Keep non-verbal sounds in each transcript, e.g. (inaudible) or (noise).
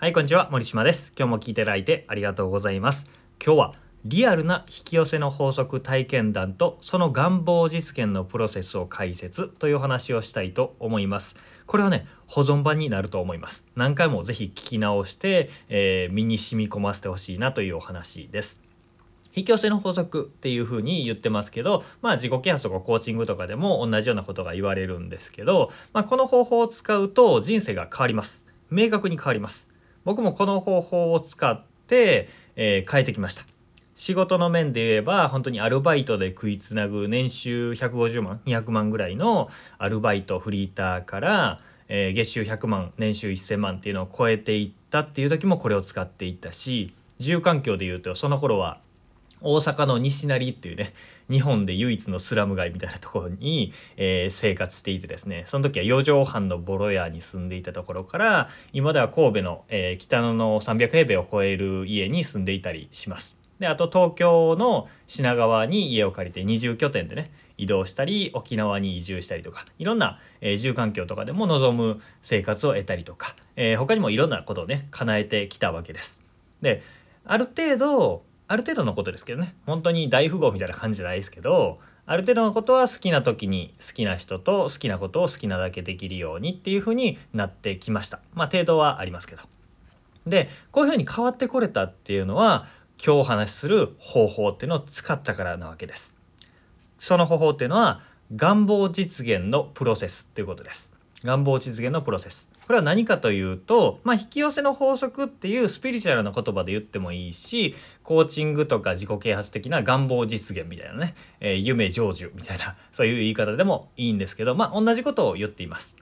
はい、こんにちは。森島です。今日も聞いていただいてありがとうございます。今日はリアルな引き寄せの法則体験談とその願望実現のプロセスを解説という話をしたいと思います。これはね、保存版になると思います。何回もぜひ聞き直して、えー身に染み込ませてほしいなというお話です。引き寄せの法則っていう風に言ってますけど、まあ、自己啓発とかコーチングとかでも同じようなことが言われるんですけど、まあ、この方法を使うと人生が変わります明確に変わります僕もこの方法を使って、えー変えてきました。仕事の面で言えば本当にアルバイトで食いつなぐ年収150万200万ぐらいのアルバイトフリーターから、えー月収100万年収1000万っていうのを超えていったっていう時もこれを使っていったし住環境で言うとその頃は大阪の西成っていうね日本で唯一のスラム街みたいなところに、えー生活していてですねその時は4畳半のボロ屋に住んでいたところから今では神戸の、えー北野の300平米を超える家に住んでいたりします。であと東京の品川に家を借りて二重拠点でね移動したり沖縄に移住したりとかいろんな、えー住環境とかでも望む生活を得たりとか、えー他にもいろんなことをね叶えてきたわけです。である程度ある程度のことですけどね。本当に大富豪みたいな感じじゃないですけどある程度のことは好きな時に好きな人と好きなことを好きなだけできるようにっていう風になってきました。まあ程度はありますけど。でこういう風に変わってこれたっていうのは今日お話しする方法っていうのを使ったからなわけです。その方法っていうのは願望実現のプロセスっていうことです。願望実現のプロセス。これは何かというと、まあ、引き寄せの法則っていうスピリチュアルな言葉で言ってもいいしコーチングとか自己啓発的な願望実現みたいなね、えー夢成就みたいな (laughs) そういう言い方でもいいんですけどまあ同じことを言っています。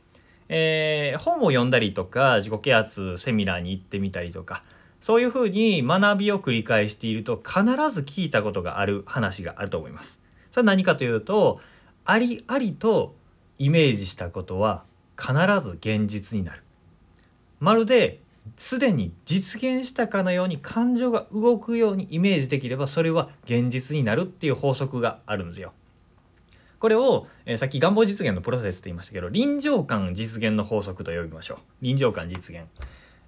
えー本を読んだりとか自己啓発セミナーに行ってみたりとかそういうふうに学びを繰り返していると必ず聞いたことがある話があると思います。それは何かというとありありとイメージしたことは必ず現実になる。まるですでに実現したかのように感情が動くようにイメージできればそれは現実になるっていう法則があるんですよ。これを、えーさっき願望実現のプロセスと言いましたけど臨場感実現の法則と呼びましょう。臨場感実現、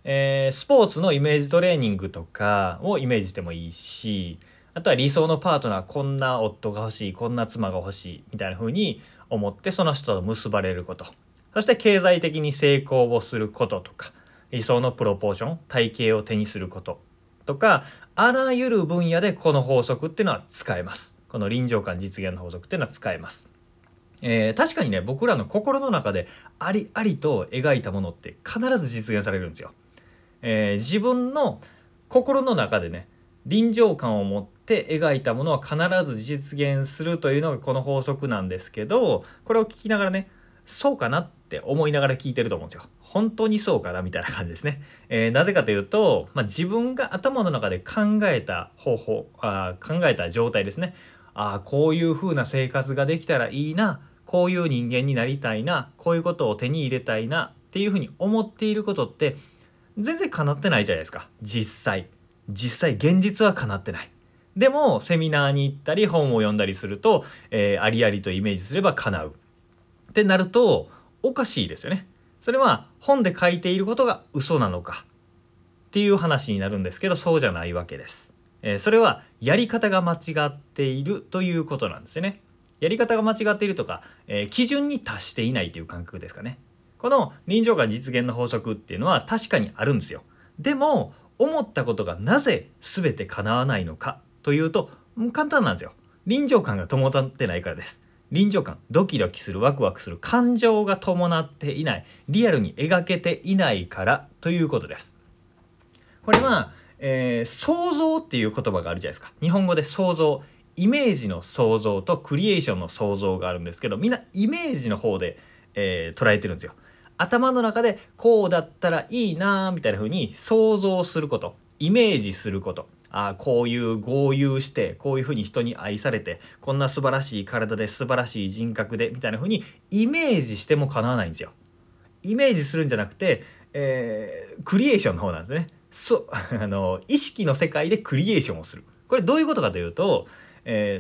えースポーツのイメージトレーニングとかをイメージしてもいいしあとは理想のパートナーこんな夫が欲しいこんな妻が欲しいみたいな風に思ってその人と結ばれること。そして経済的に成功をすることとか。理想のプロポーション体型を手にすること。とかあらゆる分野でこの法則っていうのは使えます。この臨場感実現の法則っていうのは使えます、えー確かにね僕らの心の中でありありと描いたものって必ず実現されるんですよ、えー自分の心の中でね臨場感を持って描いたものは必ず実現するというのがこの法則なんですけどこれを聞きながらねそうかなって思いながら聞いてると思うんですよ。本当にそうかなみたいな感じですね。えーなぜかというと、まあ、自分が頭の中で考えた方法あ考えた状態ですね。あーこういう風な生活ができたらいいなこういう人間になりたいなこういうことを手に入れたいなっていう風に思っていることって全然叶ってないじゃないですか。実際。実際現実は叶ってない。でもセミナーに行ったり本を読んだりすると、えーありありとイメージすれば叶う。ってなるとおかしいですよね。それは本で書いていることが嘘なのかっていう話になるんですけどそうじゃないわけです、えーそれはやり方が間違っているということなんですよね。やり方が間違っているとか、えー基準に達していないという感覚ですかね。この臨場感実現の法則っていうのは確かにあるんですよ。でも思ったことがなぜ全て叶わないのかというと簡単なんですよ。臨場感が伴ってないからです。臨場感ドキドキするワクワクする感情が伴っていないリアルに描けていないからということです。これは、えー想像っていう言葉があるじゃないですか。日本語で想像イメージの想像とクリエーションの想像があるんですけどみんなイメージの方で、えー捉えてるんですよ。頭の中でこうだったらいいなーみたいな風に想像することイメージすること。あこういう豪遊してこういう風に人に愛されてこんな素晴らしい体で素晴らしい人格でみたいな風にイメージしても叶わないんですよ。イメージするんじゃなくて、えークリエーションの方なんですね。そう (laughs) あの意識の世界でクリエーションをする。これどういうことかというと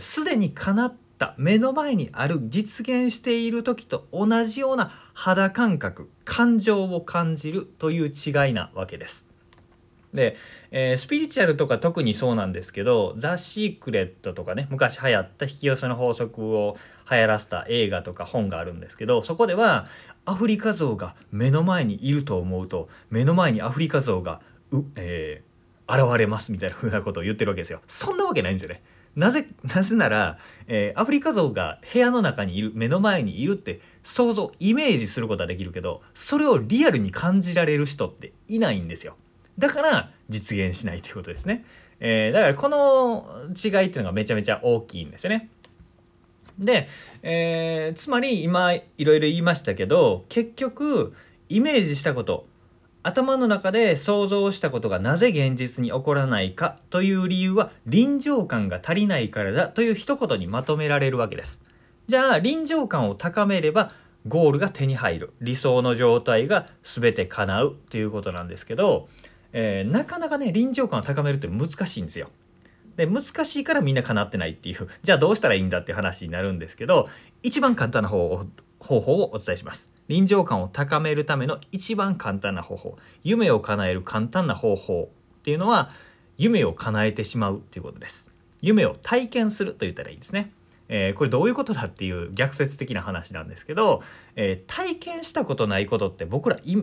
すで、に叶った目の前にある実現している時と同じような肌感覚感情を感じるという違いなわけです。で、えー、スピリチュアルとか特にそうなんですけど「ザ・シークレット」とかね昔流行った引き寄せの法則を流行らせた映画とか本があるんですけどそこではアフリカゾウが目の前にいると思うと目の前にアフリカゾウがう、えー、現れますみたいなふうなことを言ってるわけですよ。そんなわけないんですよね。なぜなぜなら、えー、アフリカゾウが部屋の中にいる目の前にいるって想像イメージすることはできるけどそれをリアルに感じられる人っていないんですよ。だから実現しないということですね。えー、だからこの違いっていうのがめちゃめちゃ大きいんですよね。で、えー、つまり今いろいろ言いましたけど結局イメージしたこと頭の中で想像したことがなぜ現実に起こらないかという理由は臨場感が足りないからだという一言にまとめられるわけです。じゃあ臨場感を高めればゴールが手に入る理想の状態が全て叶うということなんですけどえー、なかなかね臨場感を高めるって難しいんですよ。で難しいからみんな叶ってないっていう (laughs) じゃあどうしたらいいんだっていう話になるんですけど一番簡単な方方法をお伝えします。臨場感を高めるための一番簡単な方法夢を叶える簡単な方法っていうのは夢を叶えてしまうっていうことです。夢を体験すると言ったらいいですね。えー、これどういうことだっていう逆説的な話なんですけど、えー、体験したことないことって僕らイ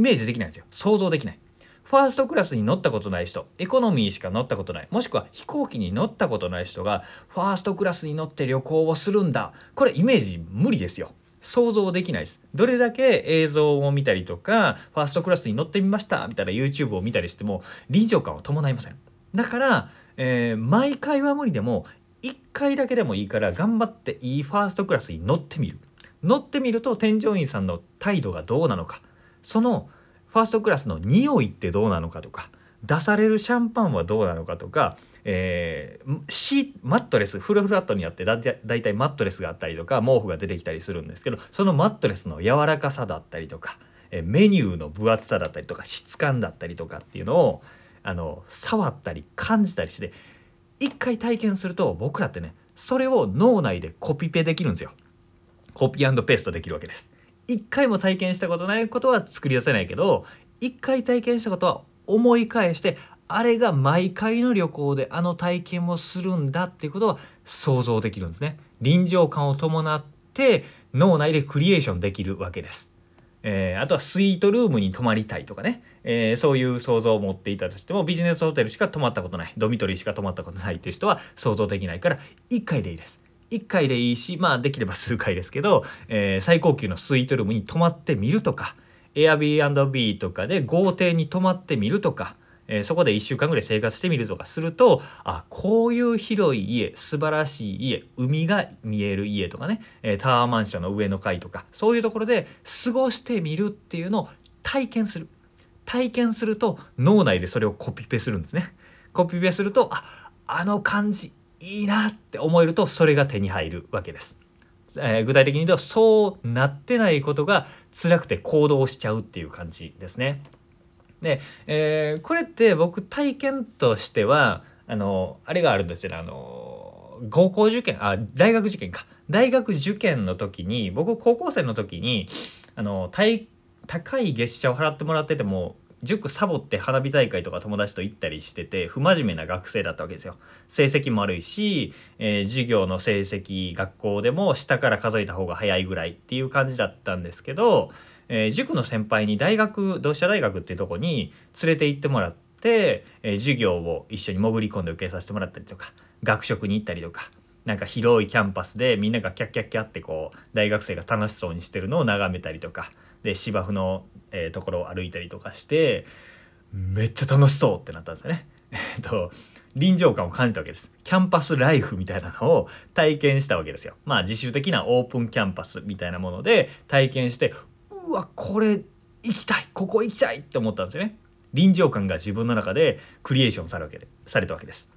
メージできないんですよ想像できないファーストクラスに乗ったことない人エコノミーしか乗ったことないもしくは飛行機に乗ったことない人がファーストクラスに乗って旅行をするんだ。これイメージ無理ですよ。想像できないです。どれだけ映像を見たりとかファーストクラスに乗ってみましたみたいな YouTube を見たりしても臨場感は伴いません。だから、えー、毎回は無理でも1回だけでもいいから頑張っていいファーストクラスに乗ってみる。乗ってみると添乗員さんの態度がどうなのか。そのファーストクラスの匂いってどうなのかとか出されるシャンパンはどうなのかとか、えー、シマットレスフルフラットにあってだだいたいマットレスがあったりとか毛布が出てきたりするんですけどそのマットレスの柔らかさだったりとか、えメニューの分厚さだったりとか質感だったりとかっていうのをあの触ったり感じたりして一回体験すると僕らってねそれを脳内でコピペできるんですよ。コピーペーストできるわけです。一回も体験したことないことは作り出せないけど一回体験したことは思い返してあれが毎回の旅行であの体験をするんだっていうことは想像できるんですね。臨場感を伴って脳内でクリエーションできるわけです、えー、あとはスイートルームに泊まりたいとかね、えー、そういう想像を持っていたとしてもビジネスホテルしか泊まったことない。ドミトリーしか泊まったことないっていう人は想像できないから1回でいいです。1回でいいしまあできれば数回ですけど、えー、最高級のスイートルームに泊まってみるとか Airbnb とかで豪邸に泊まってみるとか、えー、そこで1週間ぐらい生活してみるとかするとあこういう広い家素晴らしい家海が見える家とかね、えー、タワーマンションの上の階とかそういうところで過ごしてみるっていうのを体験する。体験すると脳内でそれをコピペするんですね。コピペするとああの感じ。いいなって思えるとそれが手に入るわけです。えー、具体的に言うとそうなってないことが辛くて行動しちゃうっていう感じですね。で、えー、これって僕体験としてはあのあれがあるんですよねあの高校受験あ大学受験か大学受験の時に僕高校生の時にあの高い月謝を払ってもらってても塾サボって花火大会とか友達と行ったりしてて不真面目な学生だったわけですよ。成績も悪いし、えー、授業の成績学校でも下から数えた方が早いぐらいっていう感じだったんですけど、えー、塾の先輩に大学同志社大学っていうとこに連れて行ってもらって、えー、授業を一緒に潜り込んで受けさせてもらったりとか学食に行ったりとか。なんか広いキャンパスでみんながキャッキャッキャってこう大学生が楽しそうにしてるのを眺めたりとかで芝生の、えー、ところを歩いたりとかしてめっちゃ楽しそうってなったんですよね。(laughs) えっと臨場感を感じたわけです。キャンパスライフみたいなのを体験したわけですよ。まあ自主的なオープンキャンパスみたいなもので体験してうわこれ行きたいここ行きたいって思ったんですよね。臨場感が自分の中でクリエーションされるわけでされたわけです。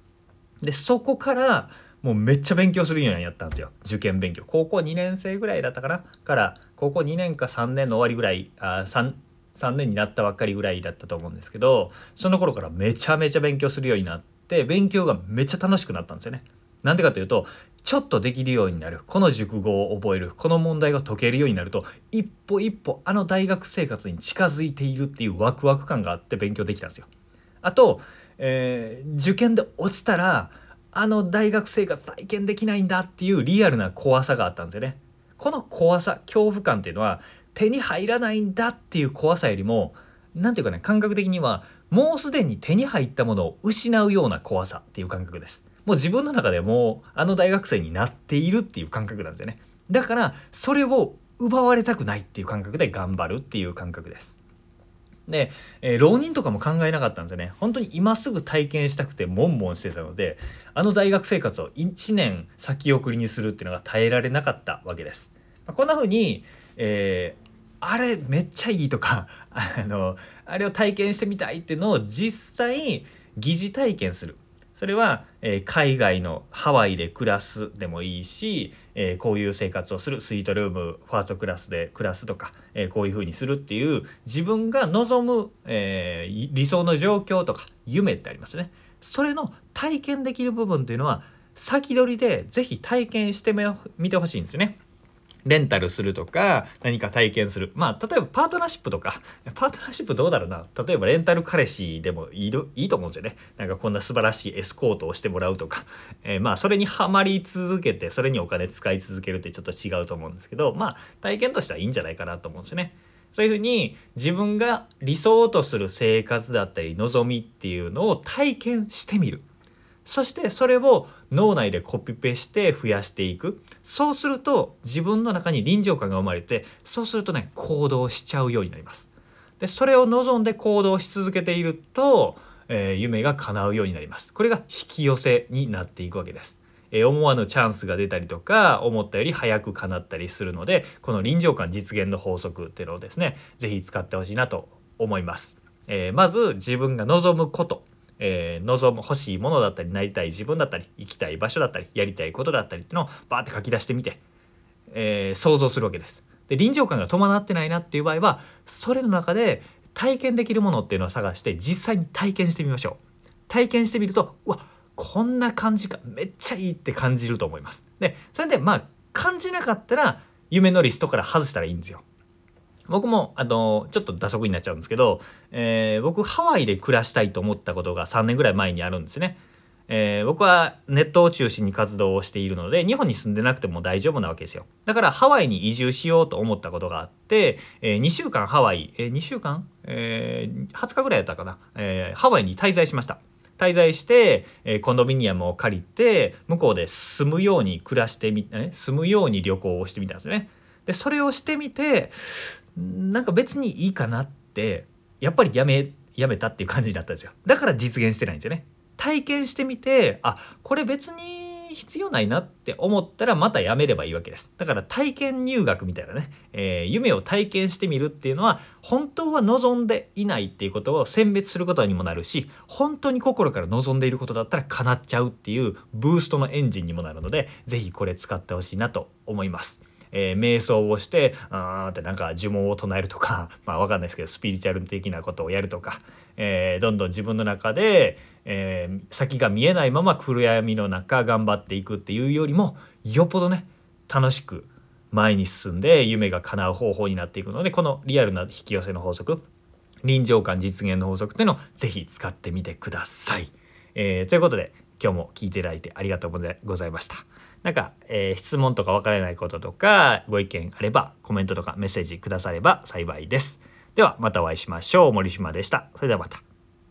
でそこからもうめっちゃ勉強するようにやったんですよ。受験勉強。高校2年生ぐらいだったかな。から高校2年か3年の終わりぐらいあ 3, 3年になったばっかりぐらいだったと思うんですけどその頃からめちゃめちゃ勉強するようになって勉強がめっちゃ楽しくなったんですよね。なんでかというとちょっとできるようになる。この熟語を覚える。この問題が解けるようになると一歩一歩あの大学生活に近づいているっていうワクワク感があって勉強できたんですよ。あと、えー、受験で落ちたらあの大学生活体験できないんだっていうリアルな怖さがあったんですよね。この怖さ恐怖感っていうのは手に入らないんだっていう怖さよりも何ていうかね感覚的にはもうすでに手に入ったものを失うような怖さっていう感覚です。もう自分の中でもうあの大学生になっているっていう感覚なんですよね。だからそれを奪われたくないっていう感覚で頑張るっていう感覚です。で、えー、浪人とかも考えなかったんですよね。本当に今すぐ体験したくて悶々してたので、あの大学生活を1年先送りにするっていうのが耐えられなかったわけです。まあ、こんな風に、えー、あれめっちゃいいとか、(laughs) あの、あれを体験してみたいっていうのを実際疑似体験する。それは、えー、海外のハワイで暮らすでもいいし、えー、こういう生活をするスイートルームファーストクラスで暮らすとか、えー、こういうふうにするっていう自分が望む、え理想の状況とか夢ってありますね。それの体験できる部分っていうのは先取りで是非体験してみてほしいんですよね。レンタルするとか何か体験する。まあ例えばパートナーシップとか。パートナーシップどうだろうな。例えばレンタル彼氏でもいいいいと思うんですよね。なんかこんな素晴らしいエスコートをしてもらうとか、えー、まあそれにはまり続けてそれにお金使い続けるってちょっと違うと思うんですけどまあ体験としてはいいんじゃないかなと思うんですよね。そういうふうに自分が理想とする生活だったり望みっていうのを体験してみる。そしてそれを脳内でコピペして増やしていく。そうすると自分の中に臨場感が生まれてそうするとね行動しちゃうようになります。でそれを望んで行動し続けていると、えー、夢が叶うようになります。これが引き寄せになっていくわけです。えー、思わぬチャンスが出たりとか思ったより早く叶ったりするのでこの臨場感実現の法則っていうのをですね是非使ってほしいなと思います。えー、まず自分が望むこと。えー、望む欲しいものだったりなりたい自分だったり行きたい場所だったりやりたいことだったりっていうのをバーって書き出してみて、えー、想像するわけです。で臨場感が伴ってないなっていう場合はそれの中で体験できるものっていうのを探して実際に体験してみましょう。体験してみるとうわこんな感じかめっちゃいいって感じると思います。でそれでまあ感じなかったら夢のリストから外したらいいんですよ。僕もあのちょっと打足になっちゃうんですけど、えー、僕ハワイで暮らしたいと思ったことが3年ぐらい前にあるんですね。えー、僕はネットを中心に活動をしているので日本に住んでなくても大丈夫なわけですよ。だからハワイに移住しようと思ったことがあって、えー、2週間ハワイ、えー、2週間、えー、20日ぐらいやったかな、えー、ハワイに滞在しました。滞在して、えー、コンドミニアムを借りて向こうで住むように暮らしてみ、え住むように旅行をしてみたんですね。でそれをしてみてなんか別にいいかなってやっぱりやめやめたっていう感じになったんですよ。だから実現してないんですよね。体験してみてあこれ別に必要ないなって思ったらまたやめればいいわけです。だから体験入学みたいなね、えー、夢を体験してみるっていうのは本当は望んでいないっていうことを選別することにもなるし本当に心から望んでいることだったら叶っちゃうっていうブーストのエンジンにもなるので是非これ使ってほしいなと思います。えー、瞑想をしてあーってなんか呪文を唱えるとか (laughs) まあ分かんないですけどスピリチュアル的なことをやるとか、えー、どんどん自分の中で、えー、先が見えないまま暗闇の中頑張っていくっていうよりもよっぽどね楽しく前に進んで夢が叶う方法になっていくのでこのリアルな引き寄せの法則臨場感実現の法則っていうのを是非使ってみてください。えー、ということで今日も聞いていただいてありがとうございました。なんか、えー、質問とか分からないこととかご意見あればコメントとかメッセージくだされば幸いです。ではまたお会いしましょう。森島でした。それではまた。